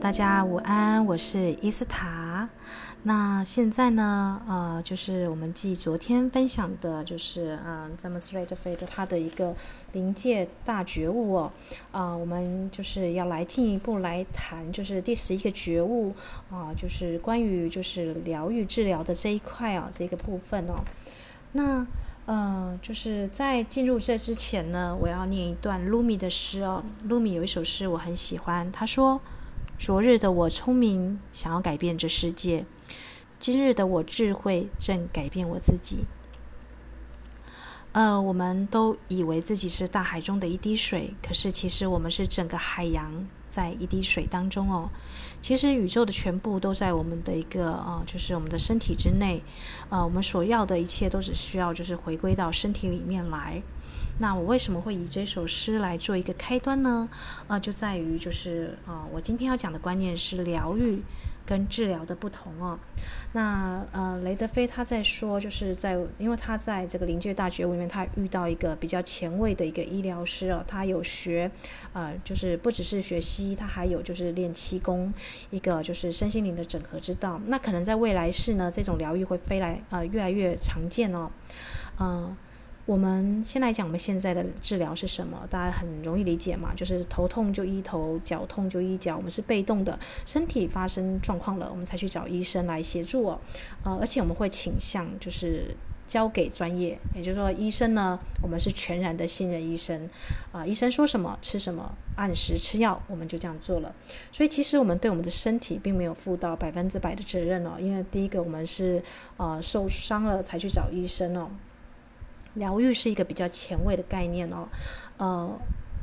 大家午安，我是伊斯塔。那现在呢，呃，就是我们继昨天分享的，就是嗯，咱们 Thomas Redfield 他的一个临界大觉悟哦，啊、我们就是要来进一步来谈，就是第十一个觉悟啊、就是关于就是疗愈治疗的这一块啊，这个部分哦。那呃，就是在进入这之前呢，我要念一段鲁米的诗哦。鲁米有一首诗我很喜欢，他说。昨日的我聪明，想要改变这世界；今日的我智慧，正改变我自己。呃，我们都以为自己是大海中的一滴水，可是其实我们是整个海洋在一滴水当中哦。其实宇宙的全部都在我们的一个呃，就是我们的身体之内。呃，我们所要的一切都只需要就是回归到身体里面来。那我为什么会以这首诗来做一个开端呢？呃，就在于就是啊、我今天要讲的观念是疗愈跟治疗的不同哦。那呃，雷德菲他在说，就是在因为他在这个临界大觉悟里面，他遇到一个比较前卫的一个医疗师哦，他有学呃，就是不只是学西医，他还有就是练气功，一个就是身心灵的整合之道。那可能在未来世呢，这种疗愈会飞来呃越来越常见哦，嗯、我们先来讲我们现在的治疗是什么，大家很容易理解嘛，就是头痛就医头，脚痛就医脚，我们是被动的，身体发生状况了，我们才去找医生来协助哦，呃，而且我们会倾向就是交给专业，也就是说医生呢，我们是全然的信任医生，啊、医生说什么吃什么，按时吃药，我们就这样做了，所以其实我们对我们的身体并没有负到百分之百的责任哦，因为第一个我们是呃受伤了才去找医生哦。疗愈是一个比较前卫的概念哦，呃，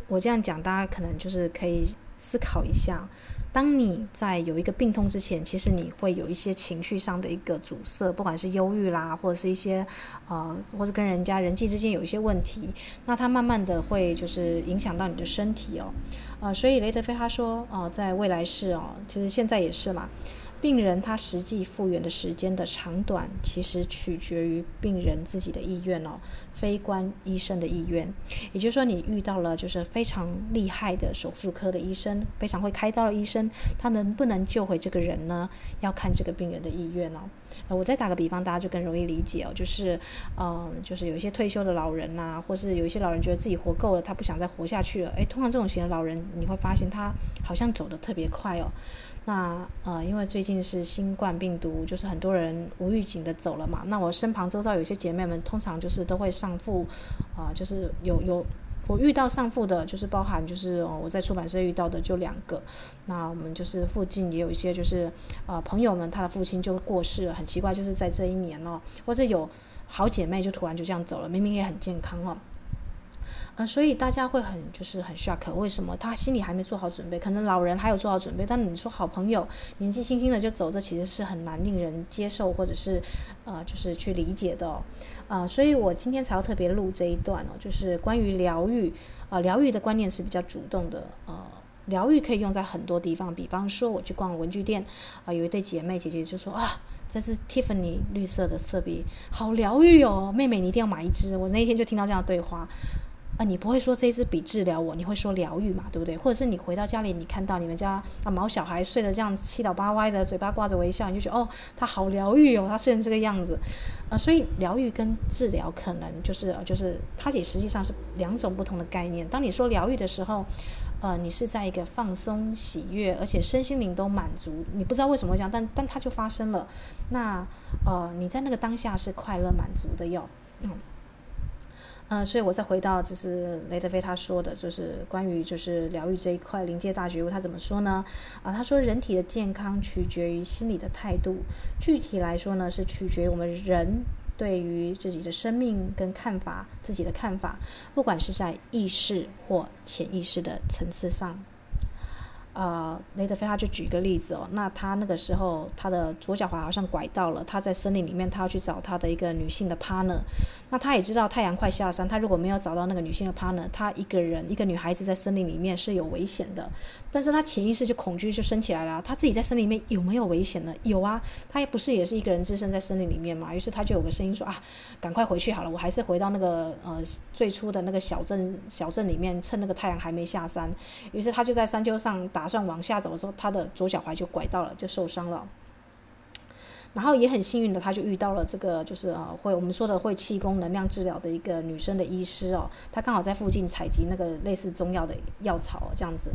我这样讲，大家可能就是可以思考一下，当你在有一个病痛之前，其实你会有一些情绪上的一个阻塞，不管是忧郁啦，或者是一些呃，或者跟人家人际之间有一些问题，那它慢慢的会就是影响到你的身体哦，呃，所以雷德菲他说，哦、在未来世哦，其实现在也是嘛。病人他实际复原的时间的长短，其实取决于病人自己的意愿哦，非关医生的意愿。也就是说，你遇到了就是非常厉害的手术科的医生，非常会开刀的医生，他能不能救回这个人呢？要看这个病人的意愿哦。呃，我再打个比方，大家就更容易理解哦。就是，嗯，就是有一些退休的老人呐，或是有一些老人觉得自己活够了，他不想再活下去了。诶，通常这种型的老人，你会发现他好像走得特别快哦。那呃，因为最近是新冠病毒，就是很多人无预警的走了嘛。那我身旁周遭有些姐妹们，通常就是都会上父，啊、就是有有我遇到上父的，就是包含就是哦，我在出版社遇到的就两个。那我们就是附近也有一些就是呃朋友们，他的父亲就过世了，很奇怪，就是在这一年哦，或者有好姐妹就突然就这样走了，明明也很健康哦。呃，所以大家会很就是很 shock，为什么他心里还没做好准备？可能老人还有做好准备，但你说好朋友年纪轻轻的就走，这其实是很难令人接受或者是呃就是去理解的哦。呃，所以我今天才要特别录这一段哦，就是关于疗愈。呃，疗愈的观念是比较主动的。呃，疗愈可以用在很多地方，比方说我去逛文具店，啊、呃，有一对姐妹姐姐就说啊，这是 Tiffany 绿色的色笔，好疗愈哦，妹妹你一定要买一支。我那天就听到这样对话。啊，你不会说这支笔治疗我，你会说疗愈嘛，对不对？或者是你回到家里，你看到你们家啊毛小孩睡得这样七倒八歪的，嘴巴挂着微笑，你就觉得哦，他好疗愈哦，他睡成这个样子。啊，所以疗愈跟治疗可能就是就是它也实际上是两种不同的概念。当你说疗愈的时候，呃，你是在一个放松、喜悦，而且身心灵都满足，你不知道为什么会这样，但但它就发生了。那呃，你在那个当下是快乐满足的哟。嗯。嗯，所以我再回到就是雷德菲他说的，就是关于就是疗愈这一块临界大觉悟，他怎么说呢？啊，他说人体的健康取决于心理的态度，具体来说呢，是取决于我们人对于自己的生命跟看法，自己的看法，不管是在意识或潜意识的层次上。呃，雷德菲他就举个例子哦，那他那个时候他的左脚踝好像拐到了，他在森林里面，他要去找他的一个女性的 partner。那他也知道太阳快下山，他如果没有找到那个女性的 partner，他一个人一个女孩子在森林里面是有危险的。但是他潜意识就恐惧就升起来了，他自己在森林里面有没有危险呢？有啊，他也不是也是一个人置身在森林里面嘛。于是他就有个声音说啊，赶快回去好了，我还是回到那个呃最初的那个小镇小镇里面，趁那个太阳还没下山。于是他就在山丘上打。打算往下走的时候，他的左脚踝就拐到了，就受伤了。然后也很幸运的，他就遇到了这个就是呃会我们说的会气功能量治疗的一个女生的医师哦，她刚好在附近采集那个类似中药的药草这样子。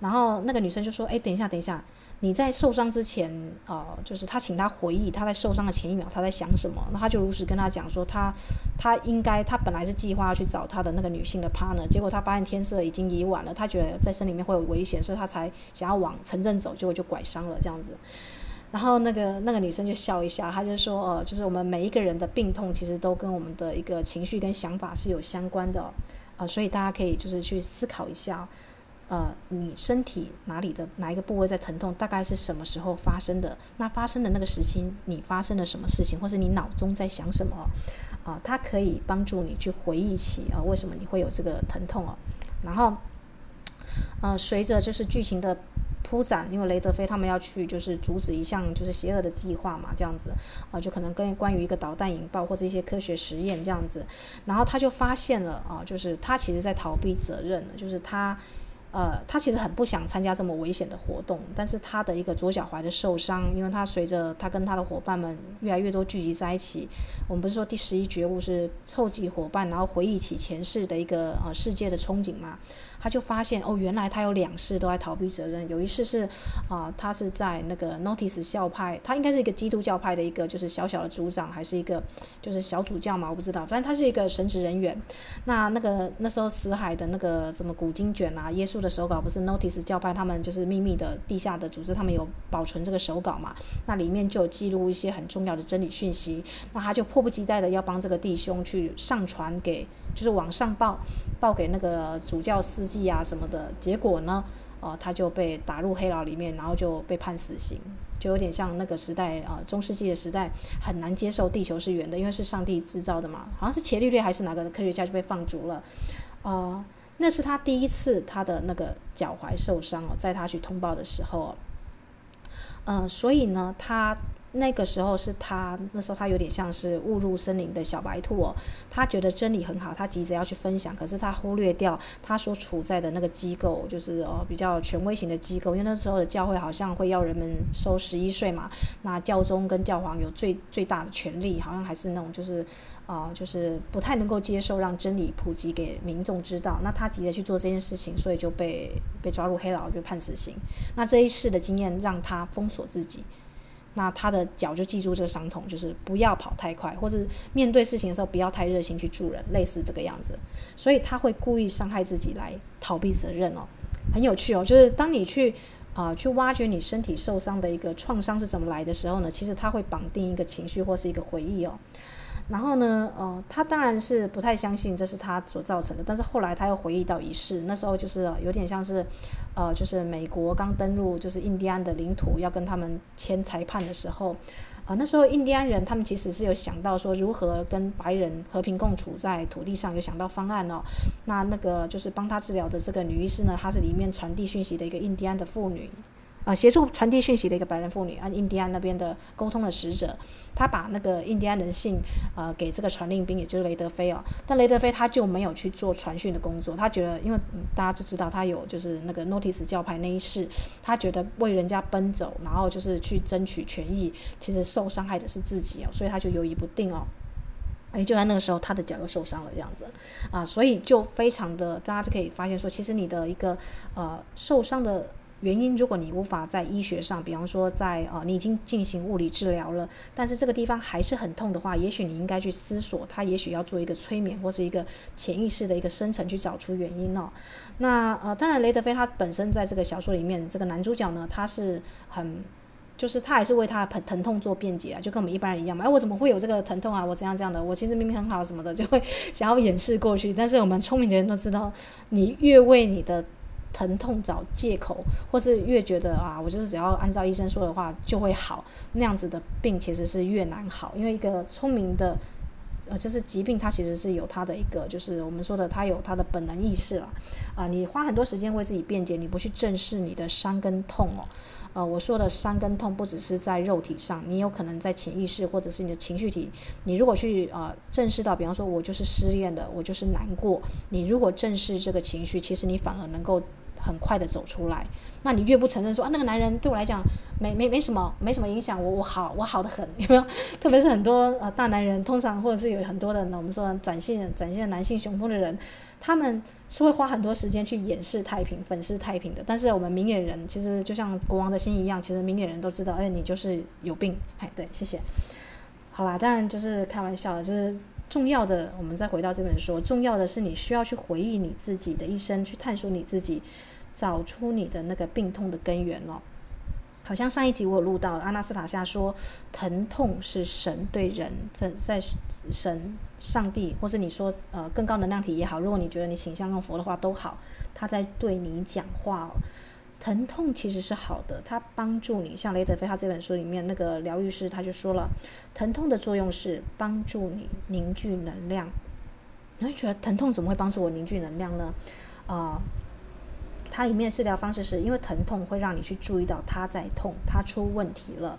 然后那个女生就说：“哎，等一下，等一下。”你在受伤之前，呃，就是他请他回忆他在受伤的前一秒他在想什么，那他就如实跟他讲说他，他应该他本来是计划要去找他的那个女性的 partner，结果他发现天色已经已晚了，他觉得在山里面会有危险，所以他才想要往城镇走，结果就拐伤了这样子。然后那个那个女生就笑一下，她就说，呃，就是我们每一个人的病痛其实都跟我们的一个情绪跟想法是有相关的，啊、呃，所以大家可以就是去思考一下。呃，你身体哪里的哪一个部位在疼痛？大概是什么时候发生的？那发生的那个时期，你发生了什么事情，或是你脑中在想什么？啊、呃，它可以帮助你去回忆起啊、为什么你会有这个疼痛哦？然后，呃，随着就是剧情的铺展，因为雷德菲他们要去就是阻止一项就是邪恶的计划嘛，这样子啊、就可能跟关于一个导弹引爆或者一些科学实验这样子，然后他就发现了啊、就是他其实在逃避责任，就是他。呃，他其实很不想参加这么危险的活动，但是他的一个左脚踝的受伤，因为他随着他跟他的伙伴们越来越多聚集在一起，我们不是说第十一觉悟是凑集伙伴，然后回忆起前世的一个呃世界的憧憬嘛。他就发现哦，原来他有两世都在逃避责任。有一世是啊、他是在那个 Notice 教派，他应该是一个基督教派的一个就是小小的组长，还是一个就是小主教嘛，我不知道。反正他是一个神职人员。那那个那时候死海的那个什么古经卷啊，耶稣的手稿不是 Notice 教派他们就是秘密的地下的组织，他们有保存这个手稿嘛？那里面就有记录一些很重要的真理讯息。那他就迫不及待的要帮这个弟兄去上传给。就是往上报，报给那个主教司祭啊什么的，结果呢，呃，他就被打入黑牢里面，然后就被判死刑，就有点像那个时代啊、中世纪的时代很难接受地球是圆的，因为是上帝制造的嘛，好像是伽利略还是哪个科学家就被放逐了，呃，那是他第一次他的那个脚踝受伤哦，在他去通报的时候，嗯、所以呢，他。那个时候是他，那时候他有点像是误入森林的小白兔哦。他觉得真理很好，他急着要去分享，可是他忽略掉他所处在的那个机构，就是哦比较权威型的机构。因为那时候的教会好像会要人们收十一税嘛，那教宗跟教皇有最最大的权力，好像还是那种就是啊、就是不太能够接受让真理普及给民众知道。那他急着去做这件事情，所以就被被抓入黑牢，就判死刑。那这一世的经验让他封锁自己。那他的脚就记住这个伤痛，就是不要跑太快，或者面对事情的时候不要太热心去助人，类似这个样子。所以他会故意伤害自己来逃避责任哦，很有趣哦。就是当你去啊、去挖掘你身体受伤的一个创伤是怎么来的时候呢，其实他会绑定一个情绪或是一个回忆哦。然后呢，呃，他当然是不太相信这是他所造成的，但是后来他又回忆到一世，那时候就是有点像是，呃，就是美国刚登陆就是印第安的领土，要跟他们签裁判的时候，呃，那时候印第安人他们其实是有想到说如何跟白人和平共处在土地上，有想到方案哦。那那个就是帮他治疗的这个女医师呢，她是里面传递讯息的一个印第安的妇女。呃，协助传递讯息的一个白人妇女，按印第安那边的沟通的使者，他把那个印第安人信呃给这个传令兵，也就是雷德菲哦。但雷德菲他就没有去做传讯的工作，他觉得，因为大家就知道他有就是那个 Notice 教派那一世，他觉得为人家奔走，然后就是去争取权益，其实受伤害的是自己哦，所以他就犹豫不定哦。哎，就在那个时候，他的脚又受伤了，这样子啊，所以就非常的，大家就可以发现说，其实你的一个呃受伤的。原因，如果你无法在医学上，比方说在呃，你已经进行物理治疗了，但是这个地方还是很痛的话，也许你应该去思索，他也许要做一个催眠或是一个潜意识的一个深层去找出原因哦。那呃，当然雷德菲他本身在这个小说里面，这个男主角呢，他是很，就是他还是为他的疼疼痛做辩解啊，就跟我们一般人一样嘛。哎，我怎么会有这个疼痛啊？我怎样这样的？我其实明明很好什么的，就会想要掩饰过去。但是我们聪明的人都知道，你越为你的疼痛找借口，或是越觉得啊，我就是只要按照医生说的话就会好，那样子的病其实是越难好。因为一个聪明的，呃，就是疾病它其实是有它的一个，就是我们说的它有它的本能意识了。啊，你花很多时间为自己辩解，你不去正视你的伤跟痛哦。呃，我说的伤跟痛不只是在肉体上，你有可能在潜意识或者是你的情绪体。你如果去呃正视到，比方说我就是失恋的，我就是难过。你如果正视这个情绪，其实你反而能够很快的走出来。那你越不承认说啊，那个男人对我来讲没没没什么没什么影响，我我好我好的很，有没有？特别是很多呃大男人，通常或者是有很多的我们说展现展现男性雄风的人，他们是会花很多时间去掩饰太平、粉饰太平的。但是我们明眼人其实就像国王的心一样，其实明眼人都知道，哎，你就是有病。哎，对，谢谢。好啦，当然就是开玩笑，就是重要的。我们再回到这本书，重要的是你需要去回忆你自己的一生，去探索你自己。找出你的那个病痛的根源哦，好像上一集我有录到阿纳斯塔夏说，疼痛是神对人在在神上帝，或是你说呃更高能量体也好，如果你觉得你倾向用佛的话都好，他在对你讲话哦。疼痛其实是好的，它帮助你。像雷德菲他这本书里面那个疗愈师他就说了，疼痛的作用是帮助你凝聚能量。你会觉得疼痛怎么会帮助我凝聚能量呢？啊、它里面的治疗方式是因为疼痛会让你去注意到它在痛，它出问题了。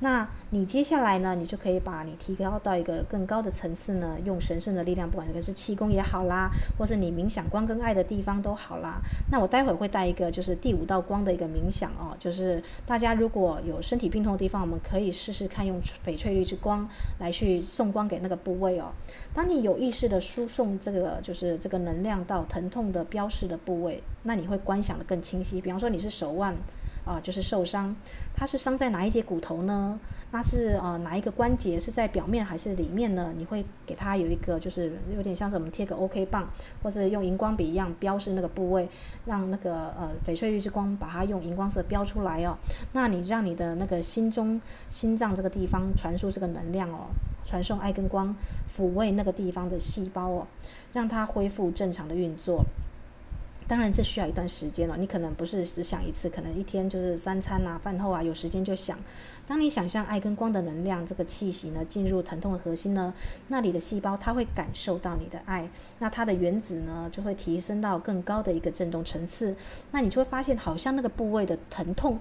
那你接下来呢，你就可以把你提高到一个更高的层次呢，用神圣的力量，不管这个是气功也好啦，或是你冥想光跟爱的地方都好啦。那我待会会带一个就是第五道光的一个冥想哦，就是大家如果有身体病痛的地方，我们可以试试看用翡翠绿之光来去送光给那个部位哦。当你有意识的输送这个就是这个能量到疼痛的标示的部位，那你会关观想得更清晰。比方说你是手腕。啊，就是受伤，它是伤在哪一节骨头呢？那是呃哪一个关节？是在表面还是里面呢？你会给它有一个，就是有点像是我们贴个 OK 棒，或是用荧光笔一样标示那个部位，让那个呃翡翠绿之光把它用荧光色标出来哦。那你让你的那个心中心脏这个地方传输这个能量哦，传送爱跟光，抚慰那个地方的细胞哦，让它恢复正常的运作。当然，这需要一段时间了。你可能不是只想一次，可能一天就是三餐啊、饭后啊，有时间就想。当你想象爱跟光的能量这个气息呢，进入疼痛的核心呢，那里的细胞它会感受到你的爱，那它的原子呢就会提升到更高的一个振动层次。那你就会发现，好像那个部位的疼痛，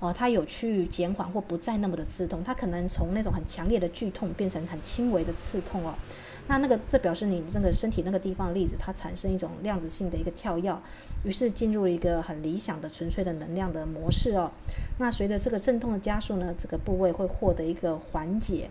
哦、它有去减缓或不再那么的刺痛，它可能从那种很强烈的剧痛变成很轻微的刺痛哦。那那个，这表示你这个身体那个地方的粒子，它产生一种量子性的一个跳跃，于是进入了一个很理想的纯粹的能量的模式哦。那随着这个阵痛的加速呢，这个部位会获得一个缓解。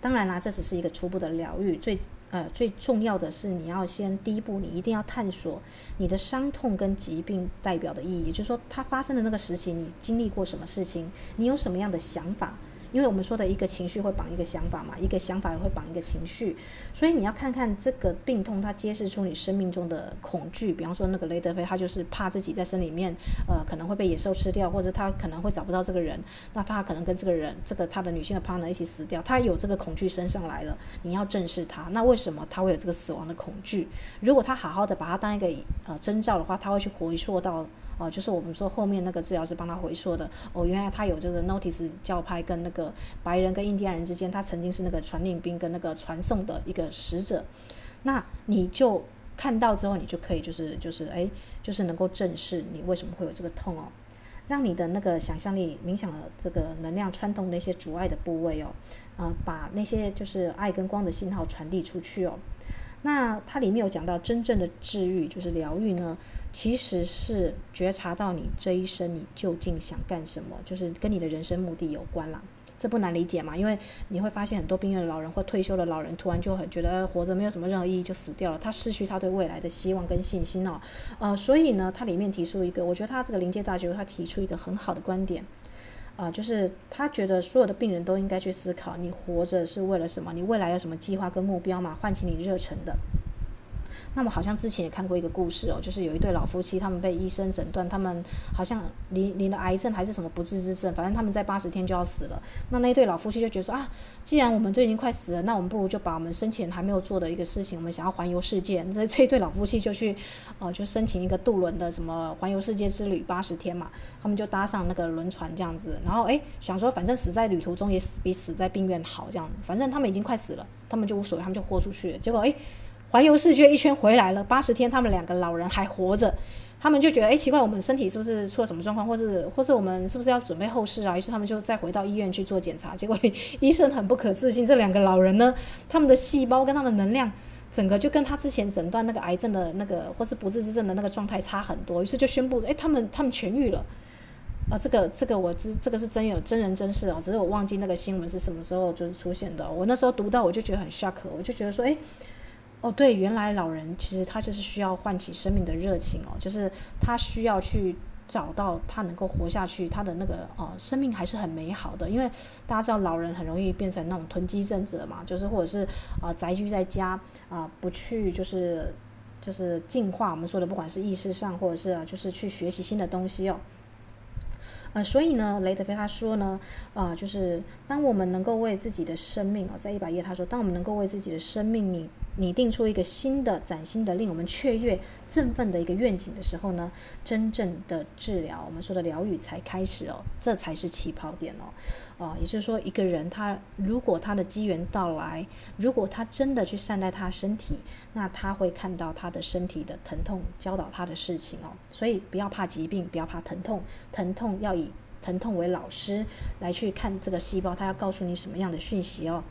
当然啦，这只是一个初步的疗愈，最呃最重要的是你要先第一步，你一定要探索你的伤痛跟疾病代表的意义，也就是说，它发生的那个时期，你经历过什么事情，你有什么样的想法。因为我们说的一个情绪会绑一个想法嘛，一个想法也会绑一个情绪，所以你要看看这个病痛，它揭示出你生命中的恐惧。比方说那个雷德菲，他就是怕自己在森林里面，呃，可能会被野兽吃掉，或者他可能会找不到这个人，那他可能跟这个人，这个他的女性的 partner 一起死掉，他有这个恐惧升上来了。你要正视他。那为什么他会有这个死亡的恐惧？如果他好好的把它当一个呃征兆的话，他会去回溯到。哦，就是我们说后面那个治疗师帮他回溯的哦，原来他有这个 Notice 教派跟那个白人跟印第安人之间，他曾经是那个传令兵跟那个传送的一个使者。那你就看到之后，你就可以就是就是哎，就是能够正视你为什么会有这个痛哦，让你的那个想象力冥想的这个能量穿透那些阻碍的部位哦，啊、把那些就是爱跟光的信号传递出去哦。那它里面有讲到真正的治愈就是疗愈呢。其实是觉察到你这一生你究竟想干什么，就是跟你的人生目的有关啦。这不难理解嘛？因为你会发现很多病院的老人或退休的老人，突然就很觉得活着没有什么任何意义，就死掉了。他失去他对未来的希望跟信心哦。呃，所以呢，他里面提出一个，我觉得他这个临界大学，他提出一个很好的观点，啊、就是他觉得所有的病人都应该去思考，你活着是为了什么？你未来有什么计划跟目标嘛？唤起你热忱的。那么好像之前也看过一个故事哦，就是有一对老夫妻，他们被医生诊断，他们好像罹罹了癌症还是什么不治之症，反正他们在八十天就要死了。那那一对老夫妻就觉得说啊，既然我们都已经快死了，那我们不如就把我们生前还没有做的一个事情，我们想要环游世界。这这一对老夫妻就去，哦、呃，就申请一个渡轮的什么环游世界之旅八十天嘛，他们就搭上那个轮船这样子，然后诶，想说反正死在旅途中也死比死在病院好这样，反正他们已经快死了，他们就无所谓，他们就豁出去了。结果诶。环游世界一圈回来了，八十天，他们两个老人还活着，他们就觉得，哎，奇怪，我们身体是不是出了什么状况，或是，或是我们是不是要准备后事啊？于是他们就再回到医院去做检查，结果医生很不可置信，这两个老人呢，他们的细胞跟他们的能量整个就跟他之前诊断那个癌症的那个或是不治之症的那个状态差很多，于是就宣布，哎，他们他们痊愈了。啊，这个这个我知，这个是真有真人真事哦，只是我忘记那个新闻是什么时候就是出现的。我那时候读到，我就觉得很 shock，我就觉得说，哎，哦，对，原来老人其实他就是需要唤起生命的热情哦，就是他需要去找到他能够活下去，他的那个哦，生命还是很美好的。因为大家知道老人很容易变成那种囤积症者嘛，就是或者是啊宅居在家啊，不去就是就是进化，我们说的不管是意识上或者是啊，就是去学习新的东西哦。呃，所以呢，雷德菲他说呢，啊、就是当我们能够为自己的生命啊，在一百页他说，当我们能够为自己的生命拟拟定出一个新的、崭新的、令我们雀跃、振奋的一个愿景的时候呢，真正的治疗，我们说的疗愈才开始哦，这才是起跑点哦。哦，也就是说，一个人他如果他的机缘到来，如果他真的去善待他身体，那他会看到他的身体的疼痛，教导他的事情哦。所以不要怕疾病，不要怕疼痛，疼痛要以疼痛为老师来去看这个细胞，他要告诉你什么样的讯息哦。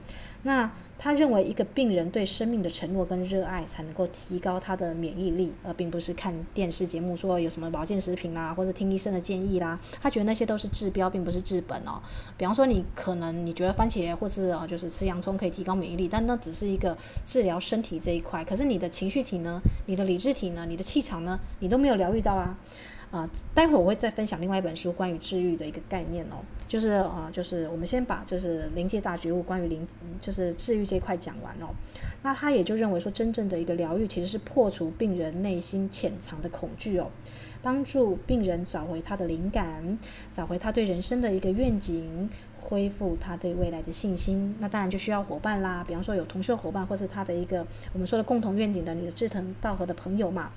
那。他认为，一个病人对生命的承诺跟热爱，才能够提高他的免疫力，而并不是看电视节目说有什么保健食品啦，或者听医生的建议啦。他觉得那些都是治标，并不是治本哦。比方说，你可能你觉得番茄或是啊，就是吃洋葱可以提高免疫力，但那只是一个治疗身体这一块。可是你的情绪体呢？你的理智体呢？你的气场呢？你都没有疗愈到啊。啊，待会我会再分享另外一本书关于治愈的一个概念哦，就是啊，就是我们先把就是临界大觉悟关于临就是治愈这一块讲完哦。那他也就认为说，真正的一个疗愈其实是破除病人内心潜藏的恐惧哦，帮助病人找回他的灵感，找回他对人生的一个愿景，恢复他对未来的信心。那当然就需要伙伴啦，比方说有同修伙伴，或是他的一个我们说的共同愿景的你的志同道合的朋友嘛。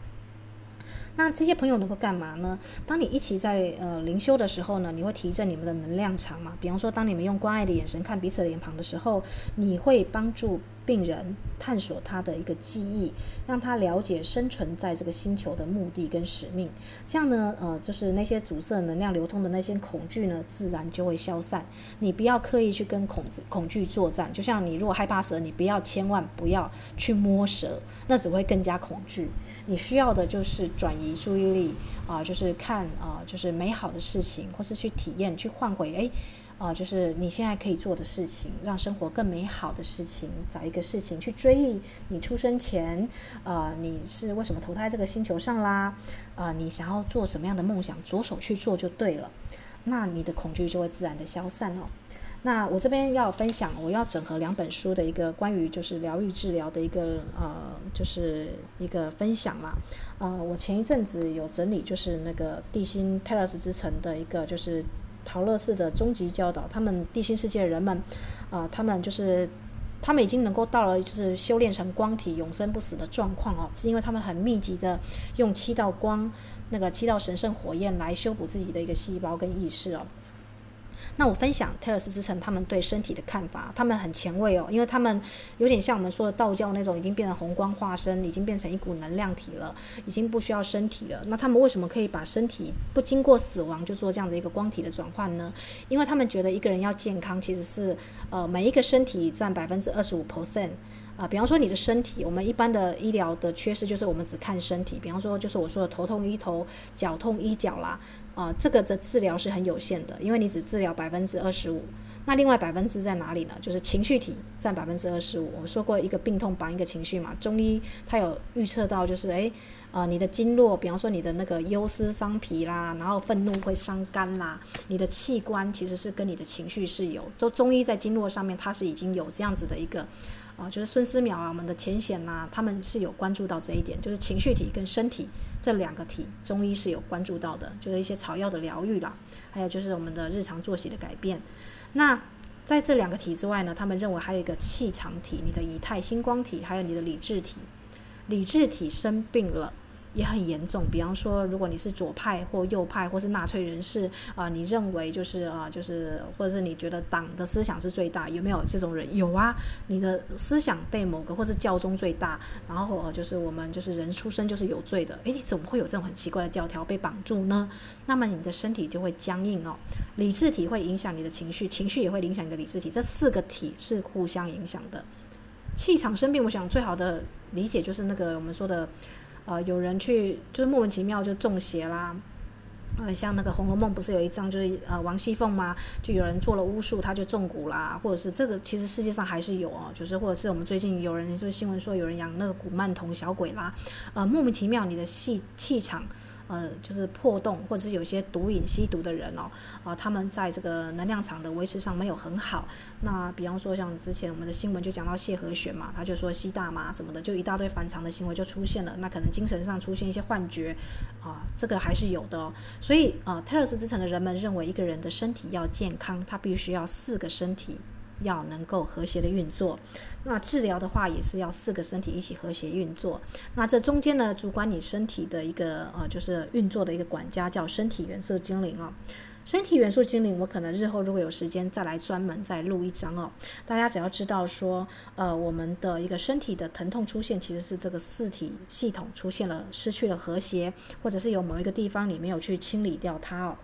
那这些朋友能够干嘛呢？当你一起在呃灵修的时候呢，你会提振你们的能量场嘛。比方说，当你们用关爱的眼神看彼此的脸庞的时候，你会帮助病人探索他的一个记忆，让他了解生存在这个星球的目的跟使命。这样呢，呃，就是那些阻塞能量流通的那些恐惧呢，自然就会消散。你不要刻意去跟恐恐惧作战，就像你如果害怕蛇，你不要千万不要去摸蛇，那只会更加恐惧。你需要的就是转移注意力啊、就是看啊、就是美好的事情，或是去体验，去换回诶。啊、就是你现在可以做的事情，让生活更美好的事情，找一个事情去追忆你出生前，呃，你是为什么投胎这个星球上啦？呃，你想要做什么样的梦想，着手去做就对了。那你的恐惧就会自然的消散哦。那我这边要分享，我要整合两本书的一个关于就是疗愈治疗的一个呃，就是一个分享啦。呃，我前一阵子有整理，就是那个地心泰勒斯之城的一个就是。陶乐寺的终极教导，他们地心世界的人们，啊、他们就是他们已经能够到了就是修炼成光体永生不死的状况哦，是因为他们很密集的用七道光那个七道神圣火焰来修补自己的一个细胞跟意识哦。那我分享泰勒斯之城他们对身体的看法，他们很前卫哦，因为他们有点像我们说的道教那种，已经变成红光化身，已经变成一股能量体了，已经不需要身体了。那他们为什么可以把身体不经过死亡就做这样的一个光体的转换呢？因为他们觉得一个人要健康，其实是呃每一个身体占百分之二十五 percent。啊，比方说你的身体，我们一般的医疗的缺失就是我们只看身体，比方说就是我说的头痛医头，脚痛医脚啦，啊，这个的治疗是很有限的，因为你只治疗百分之二十五，那另外百分之在哪里呢？就是情绪体占百分之二十五。我说过一个病痛绑一个情绪嘛，中医它有预测到就是诶，呃，你的经络，比方说你的那个忧思伤脾啦，然后愤怒会伤肝啦，你的器官其实是跟你的情绪是有，就中医在经络上面它是已经有这样子的一个。啊，就是孙思邈啊，我们的浅显呐，他们是有关注到这一点，就是情绪体跟身体这两个体，中医是有关注到的，就是一些草药的疗愈啦，还有就是我们的日常作息的改变。那在这两个体之外呢，他们认为还有一个气场体，你的仪态星光体，还有你的理智体，理智体生病了。也很严重，比方说，如果你是左派或右派，或是纳粹人士啊、你认为就是啊，就是或者是你觉得党的思想是最大，有没有这种人？有啊，你的思想被某个或是教宗最大，然后就是我们就是人出生就是有罪的，诶，你怎么会有这种很奇怪的教条被绑住呢？那么你的身体就会僵硬哦，理智体会影响你的情绪，情绪也会影响你的理智体，这四个体是互相影响的。气场生病，我想最好的理解就是那个我们说的，呃，有人去就是莫名其妙就中邪啦。呃，像那个《红楼梦》不是有一张就是呃王熙凤嘛？就有人做了巫术，他就中蛊啦，或者是这个其实世界上还是有哦，就是或者是我们最近有人就是新闻说有人养那个古曼童小鬼啦，呃，莫名其妙你的气气场。呃，就是破洞，或者是有些毒瘾、吸毒的人哦，啊、他们在这个能量场的维持上没有很好。那比方说，像之前我们的新闻就讲到谢和弦嘛，他就说吸大麻什么的，就一大堆反常的行为就出现了。那可能精神上出现一些幻觉，啊、这个还是有的。所以，呃，泰勒斯之城的人们认为，一个人的身体要健康，他必须要四个身体要能够和谐的运作。那治疗的话，也是要四个身体一起和谐运作。那这中间呢，主管你身体的一个呃，就是运作的一个管家，叫身体元素精灵哦。身体元素精灵，我可能日后如果有时间再来专门再录一章哦。大家只要知道说，呃，我们的一个身体的疼痛出现，其实是这个四体系统出现了失去了和谐，或者是有某一个地方你没有去清理掉它哦。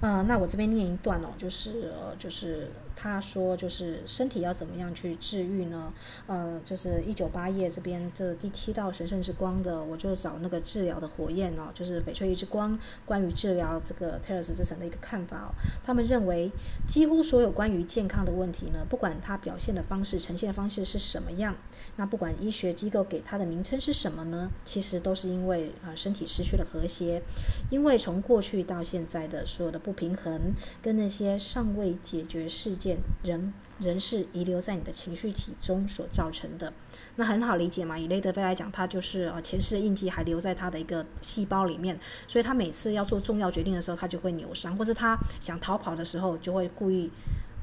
呃，那我这边念一段哦，就是呃，就是。他说：“就是身体要怎么样去治愈呢？呃，就是一九八页这边这第七道神圣之光的，我就找那个治疗的火焰哦，就是翡翠玉之光，关于治疗这个泰尔斯之城的一个看法哦。他们认为，几乎所有关于健康的问题呢，不管它表现的方式、呈现的方式是什么样，那不管医学机构给它的名称是什么呢，其实都是因为啊、身体失去了和谐，因为从过去到现在的所有的不平衡跟那些尚未解决事件。”人仍是遗留在你的情绪体中所造成的，那很好理解嘛。以雷德菲来讲，他就是呃前世的印记还留在他的一个细胞里面，所以他每次要做重要决定的时候，他就会扭伤，或是他想逃跑的时候，就会故意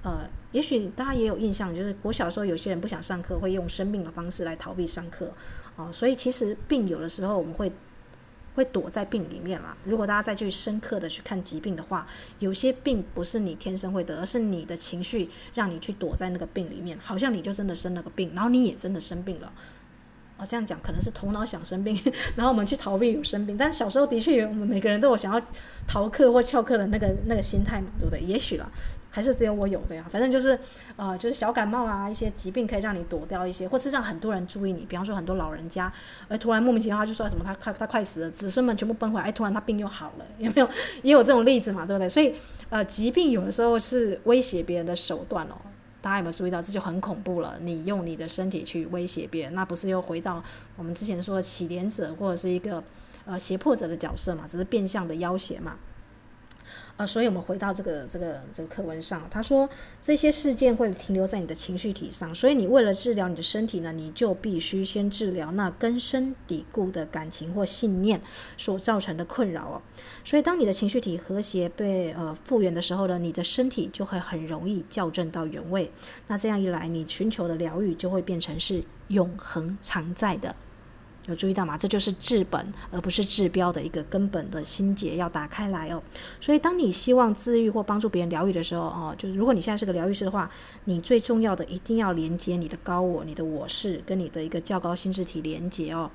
呃，也许大家也有印象，就是我小时候有些人不想上课，会用生病的方式来逃避上课啊、所以其实病有的时候我们会。会躲在病里面嘛？如果大家再去深刻的去看疾病的话，有些病不是你天生会得，而是你的情绪让你去躲在那个病里面，好像你就真的生了个病，然后你也真的生病了。啊，这样讲可能是头脑想生病，然后我们去逃避有生病。但小时候的确，我们每个人都有想要逃课或翘课的那个那个心态嘛，对不对？也许啦，还是只有我有的呀。反正就是，呃，就是小感冒啊，一些疾病可以让你躲掉一些，或是让很多人注意你。比方说，很多老人家，哎，突然莫名其妙他就说什么他快他快死了，子孙们全部奔回来，哎，突然他病又好了，有没有？也有这种例子嘛，对不对？所以，呃，疾病有的时候是威胁别人的手段哦。大家有没有注意到，这就很恐怖了？你用你的身体去威胁别人，那不是又回到我们之前说的起点者或者是一个呃胁迫者的角色嘛？只是变相的要挟嘛？呃，所以我们回到这个这个这个课文上，他说这些事件会停留在你的情绪体上，所以你为了治疗你的身体呢，你就必须先治疗那根深蒂固的感情或信念所造成的困扰哦。所以当你的情绪体和谐被呃复原的时候呢，你的身体就会很容易校正到原位。那这样一来，你寻求的疗愈就会变成是永恒常在的。有注意到吗？这就是治本而不是治标的一个根本的心结要打开来哦。所以，当你希望治愈或帮助别人疗愈的时候，哦，就是如果你现在是个疗愈师的话，你最重要的一定要连接你的高我、你的我是跟你的一个较高心智体连接哦，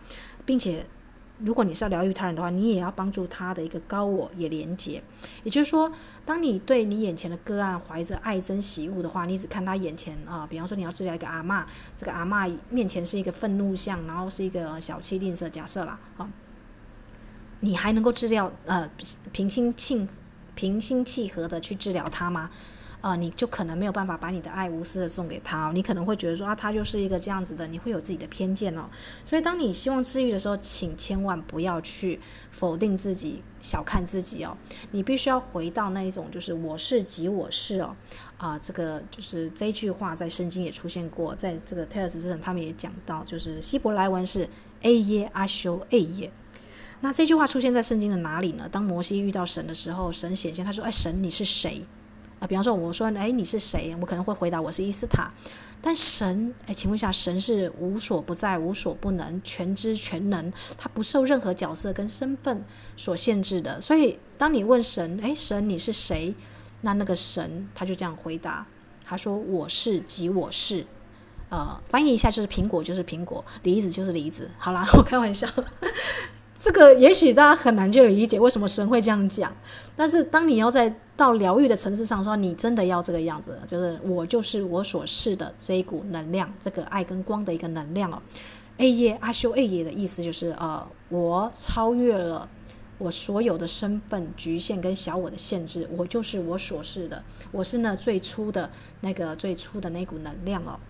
并且。如果你是要疗愈他人的话，你也要帮助他的一个高我也连接。也就是说，当你对你眼前的个案怀着爱憎喜恶的话，你只看他眼前啊，比方说你要治疗一个阿嬷，这个阿嬷面前是一个愤怒相，然后是一个小气吝啬，假设啦，啊，你还能够治疗呃平心静平心气和的去治疗他吗？啊、你就可能没有办法把你的爱无私的送给他，哦，你可能会觉得说啊，他就是一个这样子的，你会有自己的偏见哦。所以，当你希望治愈的时候，请千万不要去否定自己、小看自己哦。你必须要回到那一种，就是我是即我是哦。啊、这个就是这句话在圣经也出现过，在这个泰勒斯之城他们也讲到，就是希伯来文是 A 耶阿修 A 耶。那这句话出现在圣经的哪里呢？当摩西遇到神的时候，神显现，他说：“哎，神你是谁？”啊，比方说，我说，哎，你是谁？我可能会回答，我是伊斯塔。但神，哎，请问一下，神是无所不在、无所不能、全知全能，他不受任何角色跟身份所限制的。所以，当你问神，哎，神你是谁？那那个神他就这样回答，他说：“我是即我是。”呃，翻译一下就是苹果就是苹果，梨子就是梨子。好啦，我开玩笑。这个也许大家很难去理解为什么神会这样讲，但是当你要在到疗愈的层次上说，你真的要这个样子，就是我就是我所示的这一股能量，这个爱跟光的一个能量哦。A 耶阿修 A 耶的意思就是呃，我超越了我所有的身份局限跟小我的限制，我就是我所示的，我是那最初的那个最初的那股能量哦。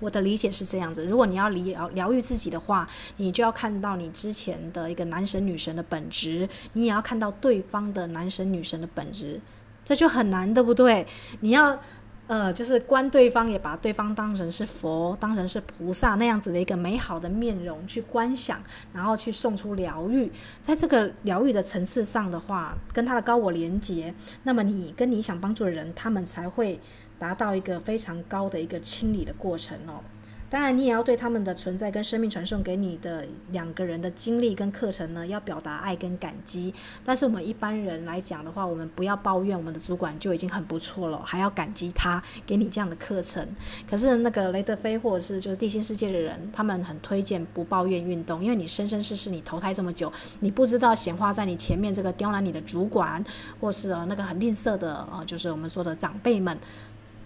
我的理解是这样子，如果你要疗疗愈自己的话，你就要看到你之前的一个男神女神的本质，你也要看到对方的男神女神的本质，这就很难，对不对？你要呃，就是观对方，也把对方当成是佛，当成是菩萨那样子的一个美好的面容去观想，然后去送出疗愈，在这个疗愈的层次上的话，跟他的高我连接，那么你跟你想帮助的人，他们才会。达到一个非常高的一个清理的过程哦。当然，你也要对他们的存在跟生命传送给你的两个人的经历跟课程呢，要表达爱跟感激。但是我们一般人来讲的话，我们不要抱怨我们的主管就已经很不错了，还要感激他给你这样的课程。可是那个雷德菲或者是就是地心世界的人，他们很推荐不抱怨运动，因为你生生世世你投胎这么久，你不知道显化在你前面这个刁难你的主管，或是那个很吝啬的呃，就是我们说的长辈们。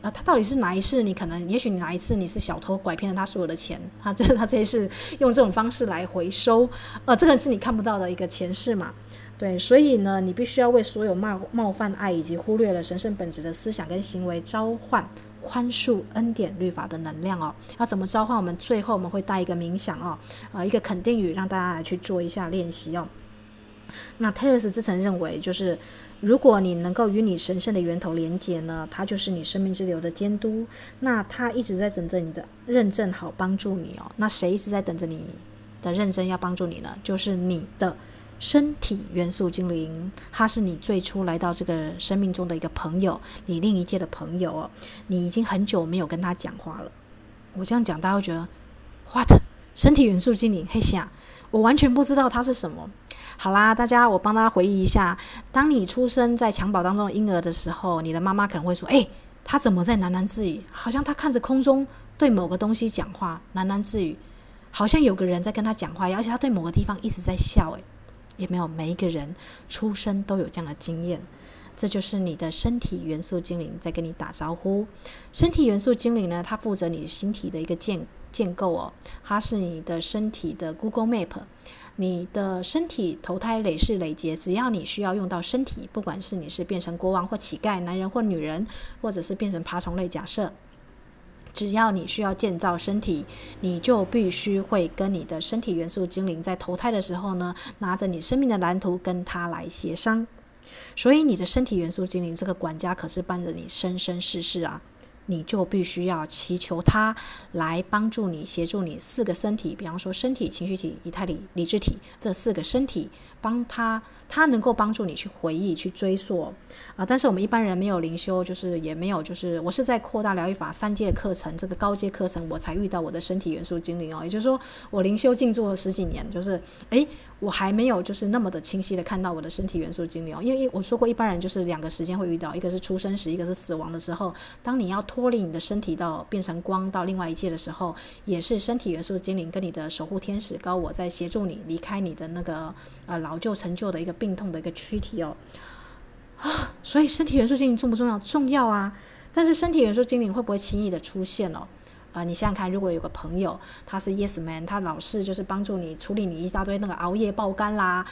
啊，他到底是哪一世？你可能，也许你哪一次你是小偷，拐骗了他所有的钱，他这他这一世用这种方式来回收，呃，这个是你看不到的一个前世嘛？对，所以呢，你必须要为所有冒冒犯爱以及忽略了神圣本质的思想跟行为召唤宽恕恩典律法的能量哦。要怎么召唤？我们最后我们会带一个冥想哦，呃，一个肯定语，让大家来去做一下练习哦。那泰勒斯之城认为就是。如果你能够与你神圣的源头连接呢，它就是你生命之流的监督。那它一直在等着你的认证，好帮助你哦。那谁一直在等着你的认证要帮助你呢？就是你的身体元素精灵，它是你最初来到这个生命中的一个朋友，你另一界的朋友哦。你已经很久没有跟他讲话了。我这样讲，大家会觉得，what？身体元素精灵，嘿夏，我完全不知道它是什么。好啦，大家，我帮大家回忆一下，当你出生在襁褓当中的婴儿的时候，你的妈妈可能会说：“诶，他怎么在喃喃自语？好像他看着空中对某个东西讲话，喃喃自语，好像有个人在跟他讲话，而且他对某个地方一直在笑。”诶，也没有？每一个人出生都有这样的经验，这就是你的身体元素精灵在跟你打招呼。身体元素精灵呢，它负责你身体的一个建建构哦，它是你的身体的 Google Map。你的身体投胎累世累劫，只要你需要用到身体，不管是你是变成国王或乞丐，男人或女人，或者是变成爬虫类，假设，只要你需要建造身体，你就必须会跟你的身体元素精灵在投胎的时候呢，拿着你生命的蓝图跟他来协商。所以你的身体元素精灵这个管家可是伴着你生生世世啊。你就必须要祈求他来帮助你，协助你四个身体，比方说身体、情绪体、以太理、理智体这四个身体，帮他，他能够帮助你去回忆、去追溯啊。但是我们一般人没有灵修，就是也没有，就是我是在扩大疗愈法三阶课程这个高阶课程，我才遇到我的身体元素精灵哦。也就是说，我灵修静坐了十几年，就是诶。我还没有就是那么的清晰的看到我的身体元素精灵哦，因为我说过一般人就是两个时间会遇到，一个是出生时，一个是死亡的时候。当你要脱离你的身体到变成光到另外一界的时候，也是身体元素精灵跟你的守护天使高我在协助你离开你的那个呃老旧陈旧的一个病痛的一个躯体哦。啊，所以身体元素精灵重不重要？重要啊！但是身体元素精灵会不会轻易的出现哦？呃，你想想看，如果有个朋友，他是 Yes Man，他老是就是帮助你处理你一大堆那个熬夜爆肝啦。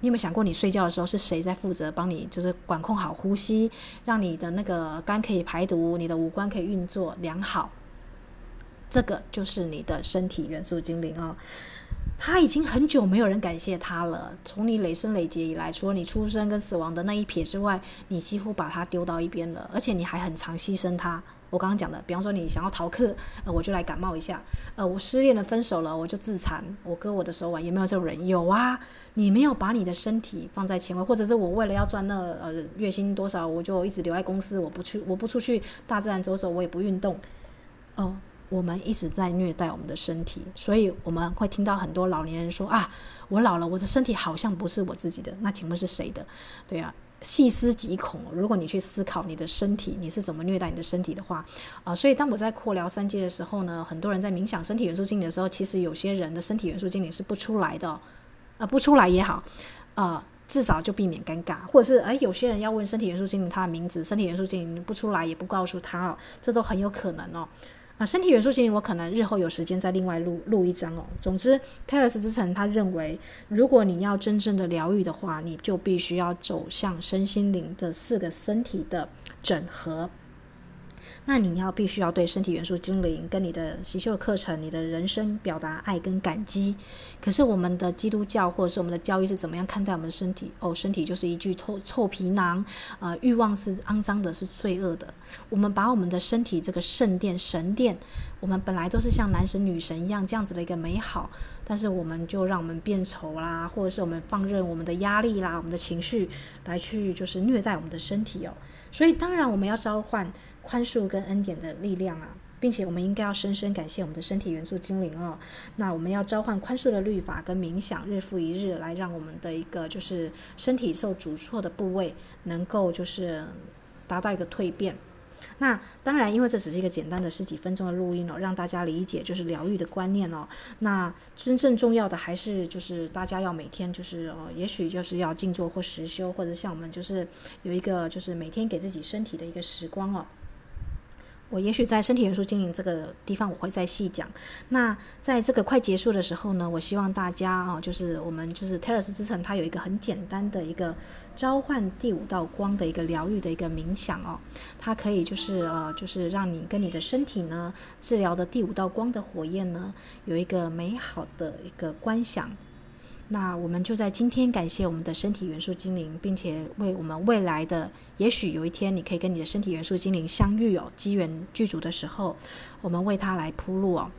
你有没有想过，你睡觉的时候是谁在负责帮你，就是管控好呼吸，让你的那个肝可以排毒，你的五官可以运作良好？这个就是你的身体元素精灵哦。他已经很久没有人感谢他了。从你累生累劫以来，除了你出生跟死亡的那一撇之外，你几乎把他丢到一边了，而且你还很常牺牲他。我刚刚讲的，比方说你想要逃课，呃，我就来感冒一下；呃，我失恋了，分手了，我就自残，我割我的手腕，有没有这种人？有啊，你没有把你的身体放在前位，或者是我为了要赚那呃月薪多少，我就一直留在公司，我不去，我不出去大自然走走，我也不运动。哦、我们一直在虐待我们的身体，所以我们会听到很多老年人说啊，我老了，我的身体好像不是我自己的，那请问是谁的？对啊。细思极恐，如果你去思考你的身体，你是怎么虐待你的身体的话，啊、所以当我在扩疗三阶的时候呢，很多人在冥想身体元素精灵的时候，其实有些人的身体元素精灵是不出来的，呃，不出来也好，呃，至少就避免尴尬，或者是哎，有些人要问身体元素精灵他的名字，身体元素精灵不出来也不告诉他哦，这都很有可能哦。啊，身体元素精灵我可能日后有时间再另外录录一张哦。总之，泰勒斯之城他认为，如果你要真正的疗愈的话，你就必须要走向身心灵的四个身体的整合。那你要必须要对身体元素精灵跟你的习修课程、你的人生表达爱跟感激。可是我们的基督教或者是我们的教育是怎么样看待我们的身体？哦，身体就是一具臭臭皮囊，呃，欲望是肮脏的，是罪恶的。我们把我们的身体这个圣殿、神殿，我们本来都是像男神女神一样这样子的一个美好，但是我们就让我们变丑啦，或者是我们放任我们的压力啦、我们的情绪来去就是虐待我们的身体哦。所以当然我们要召唤。宽恕跟恩典的力量啊，并且我们应该要深深感谢我们的身体元素精灵哦。那我们要召唤宽恕的律法跟冥想，日复一日来让我们的一个就是身体受诅咒的部位能够就是达到一个蜕变。那当然，因为这只是一个简单的十几分钟的录音哦，让大家理解就是疗愈的观念哦。那真正重要的还是就是大家要每天就是哦，也许就是要静坐或实修，或者像我们就是有一个就是每天给自己身体的一个时光哦。我也许在身体元素经营这个地方，我会再细讲。那在这个快结束的时候呢，我希望大家啊，就是我们就是泰勒斯之城，它有一个很简单的一个召唤第五道光的一个疗愈的一个冥想哦，它可以就是呃，就是让你跟你的身体呢，治疗的第五道光的火焰呢，有一个美好的一个观想。那我们就在今天感谢我们的身体元素精灵，并且为我们未来的，也许有一天你可以跟你的身体元素精灵相遇哦，机缘具足的时候，我们为他来铺路哦。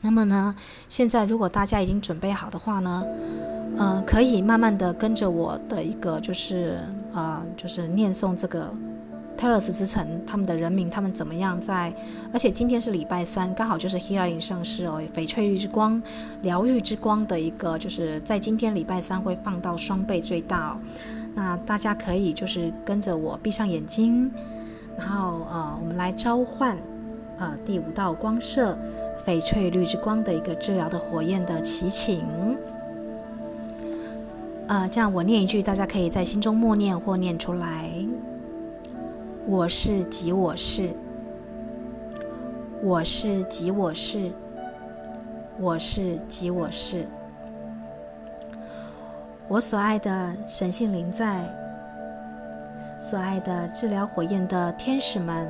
那么呢，现在如果大家已经准备好的话呢，呃，可以慢慢的跟着我的一个就是呃，就是念诵这个。泰勒斯之城，他们的人民，他们怎么样在？而且今天是礼拜三，刚好就是 healing 上市哦，翡翠绿之光、疗愈之光的一个，就是在今天礼拜三会放到双倍最大哦。那大家可以就是跟着我闭上眼睛，然后呃，我们来召唤呃第五道光射翡翠绿之光的一个治疗的火焰的祈请。呃，这样我念一句，大家可以在心中默念或念出来。我是即我是，我是即我是，我是即我是。我所爱的神性灵在，所爱的治疗火焰的天使们，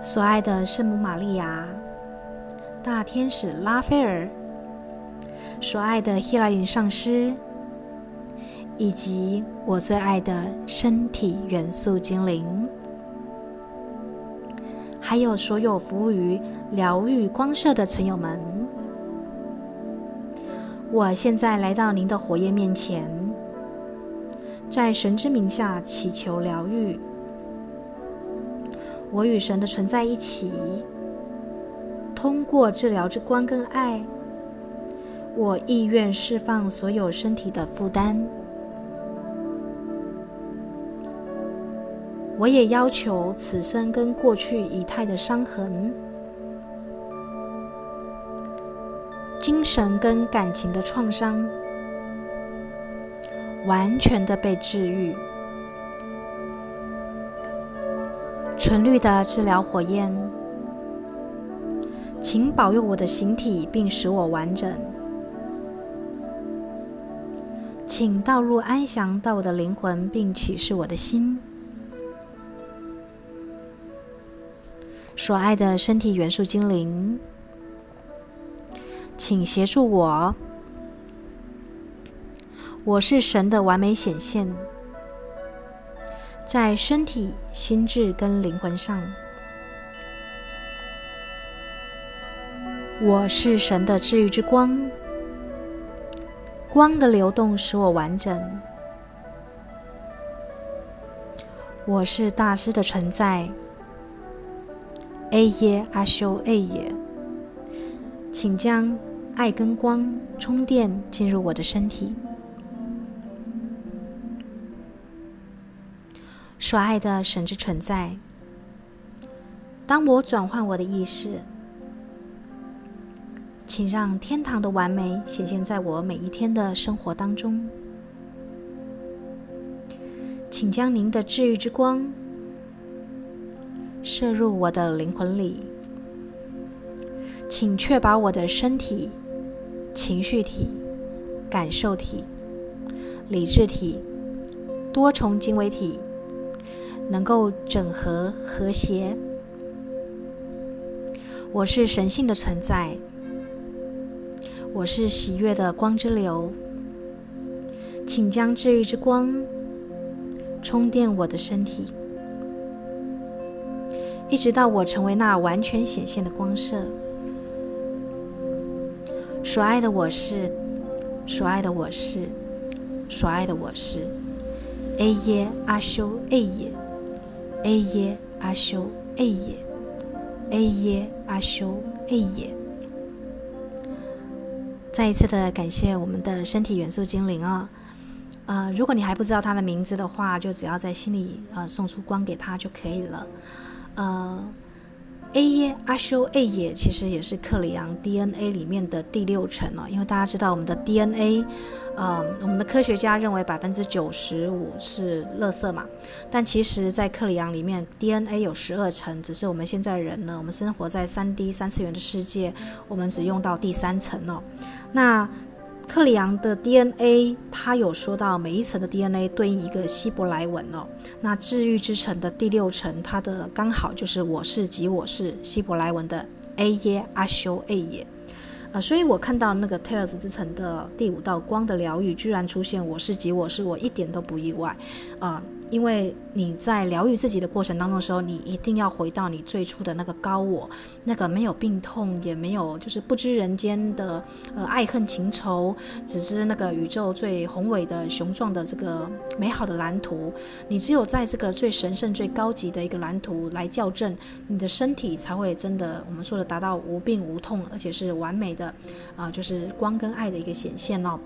所爱的圣母玛利亚、大天使拉斐尔，所爱的希拉琳上师。以及我最爱的身体元素精灵，还有所有服务于疗愈光射的存有们，我现在来到您的火焰面前，在神之名下祈求疗愈。我与神的存在一起，通过治疗之光跟爱，我意愿释放所有身体的负担。我也要求此生跟过去以太的伤痕、精神跟感情的创伤，完全的被治愈。纯绿的治疗火焰，请保佑我的形体，并使我完整。请倒入安详到我的灵魂，并启示我的心。所爱的身体元素精灵，请协助我。我是神的完美显现，在身体、心智跟灵魂上。我是神的治愈之光，光的流动使我完整。我是大师的存在。A 耶阿修 A 耶，请将爱跟光充电进入我的身体。所爱的神之存在，当我转换我的意识，请让天堂的完美显现在我每一天的生活当中。请将您的治愈之光射入我的灵魂里，请确保我的身体、情绪体、感受体、理智体、多重经纬体能够整合和谐。我是神性的存在，我是喜悦的光之流，请将治愈之光。充电我的身体，一直到我成为那完全显现的光色。所爱的我是，所爱的我是，所爱的我是。A 耶阿修 A 耶，A 耶阿修 A 耶，A 耶阿修 A 耶。再一次的感谢我们的身体元素精灵啊、哦。呃，如果你还不知道他的名字的话，就只要在心里呃送出光给他就可以了。呃，A 耶阿修 A 耶其实也是克里昂 DNA 里面的第六层哦，因为大家知道我们的 DNA，呃，我们的科学家认为百分之九十五是垃圾嘛，但其实在克里昂里面 DNA 有十二层，只是我们现在人呢，我们生活在三 D 三次元的世界，我们只用到第三层哦，那。克里昂的 DNA，他有说到每一层的 DNA 对应一个希伯来文哦。那治愈之城的第六层，它的刚好就是我是及我是希伯来文的 A 耶阿修 A 耶。呃，所以我看到那个 Tales 之城的第五道光的疗愈，居然出现我是及我是，我一点都不意外啊。因为你在疗愈自己的过程当中的时候，你一定要回到你最初的那个高我，那个没有病痛，也没有就是不知人间的呃爱恨情仇，只知那个宇宙最宏伟的雄壮的这个美好的蓝图。你只有在这个最神圣、最高级的一个蓝图来校正你的身体，才会真的我们说的达到无病无痛，而且是完美的啊、就是光跟爱的一个显现哦。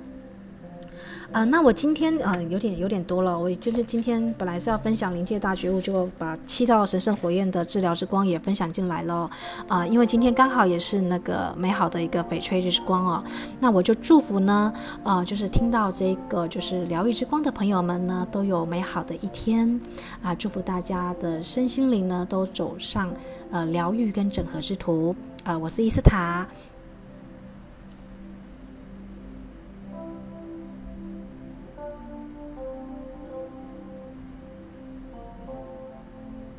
啊、那我今天啊、呃、有点有点多了，我就是今天本来是要分享灵界大觉悟，就把七道神圣火焰的治疗之光也分享进来了啊、因为今天刚好也是那个美好的一个翡翠之光哦，那我就祝福呢，啊、呃，就是听到这个就是疗愈之光的朋友们呢，都有美好的一天啊、祝福大家的身心灵呢都走上呃疗愈跟整合之途啊、我是伊斯塔。